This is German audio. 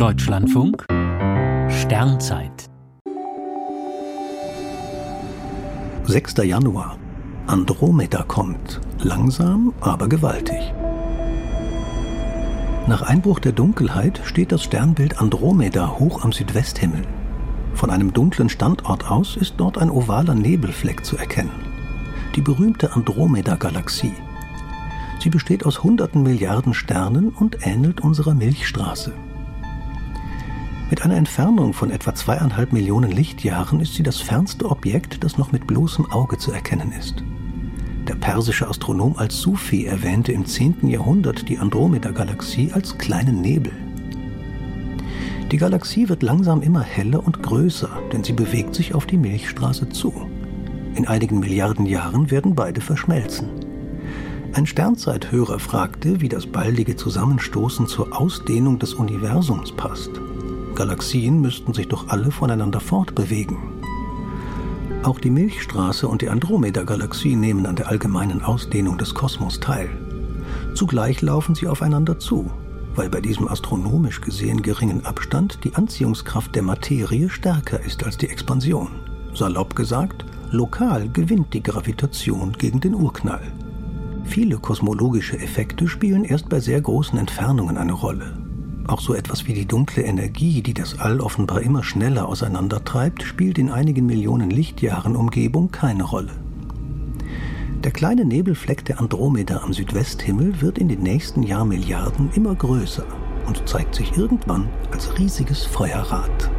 Deutschlandfunk Sternzeit 6. Januar. Andromeda kommt, langsam, aber gewaltig. Nach Einbruch der Dunkelheit steht das Sternbild Andromeda hoch am Südwesthimmel. Von einem dunklen Standort aus ist dort ein ovaler Nebelfleck zu erkennen. Die berühmte Andromeda-Galaxie. Sie besteht aus hunderten Milliarden Sternen und ähnelt unserer Milchstraße. Mit einer Entfernung von etwa zweieinhalb Millionen Lichtjahren ist sie das fernste Objekt, das noch mit bloßem Auge zu erkennen ist. Der persische Astronom Al-Sufi erwähnte im 10. Jahrhundert die Andromeda-Galaxie als kleinen Nebel. Die Galaxie wird langsam immer heller und größer, denn sie bewegt sich auf die Milchstraße zu. In einigen Milliarden Jahren werden beide verschmelzen. Ein Sternzeithörer fragte, wie das baldige Zusammenstoßen zur Ausdehnung des Universums passt. Galaxien müssten sich doch alle voneinander fortbewegen. Auch die Milchstraße und die Andromeda-Galaxie nehmen an der allgemeinen Ausdehnung des Kosmos teil. Zugleich laufen sie aufeinander zu, weil bei diesem astronomisch gesehen geringen Abstand die Anziehungskraft der Materie stärker ist als die Expansion. Salopp gesagt, lokal gewinnt die Gravitation gegen den Urknall. Viele kosmologische Effekte spielen erst bei sehr großen Entfernungen eine Rolle. Auch so etwas wie die dunkle Energie, die das All offenbar immer schneller auseinandertreibt, spielt in einigen Millionen Lichtjahren Umgebung keine Rolle. Der kleine Nebelfleck der Andromeda am Südwesthimmel wird in den nächsten Jahrmilliarden immer größer und zeigt sich irgendwann als riesiges Feuerrad.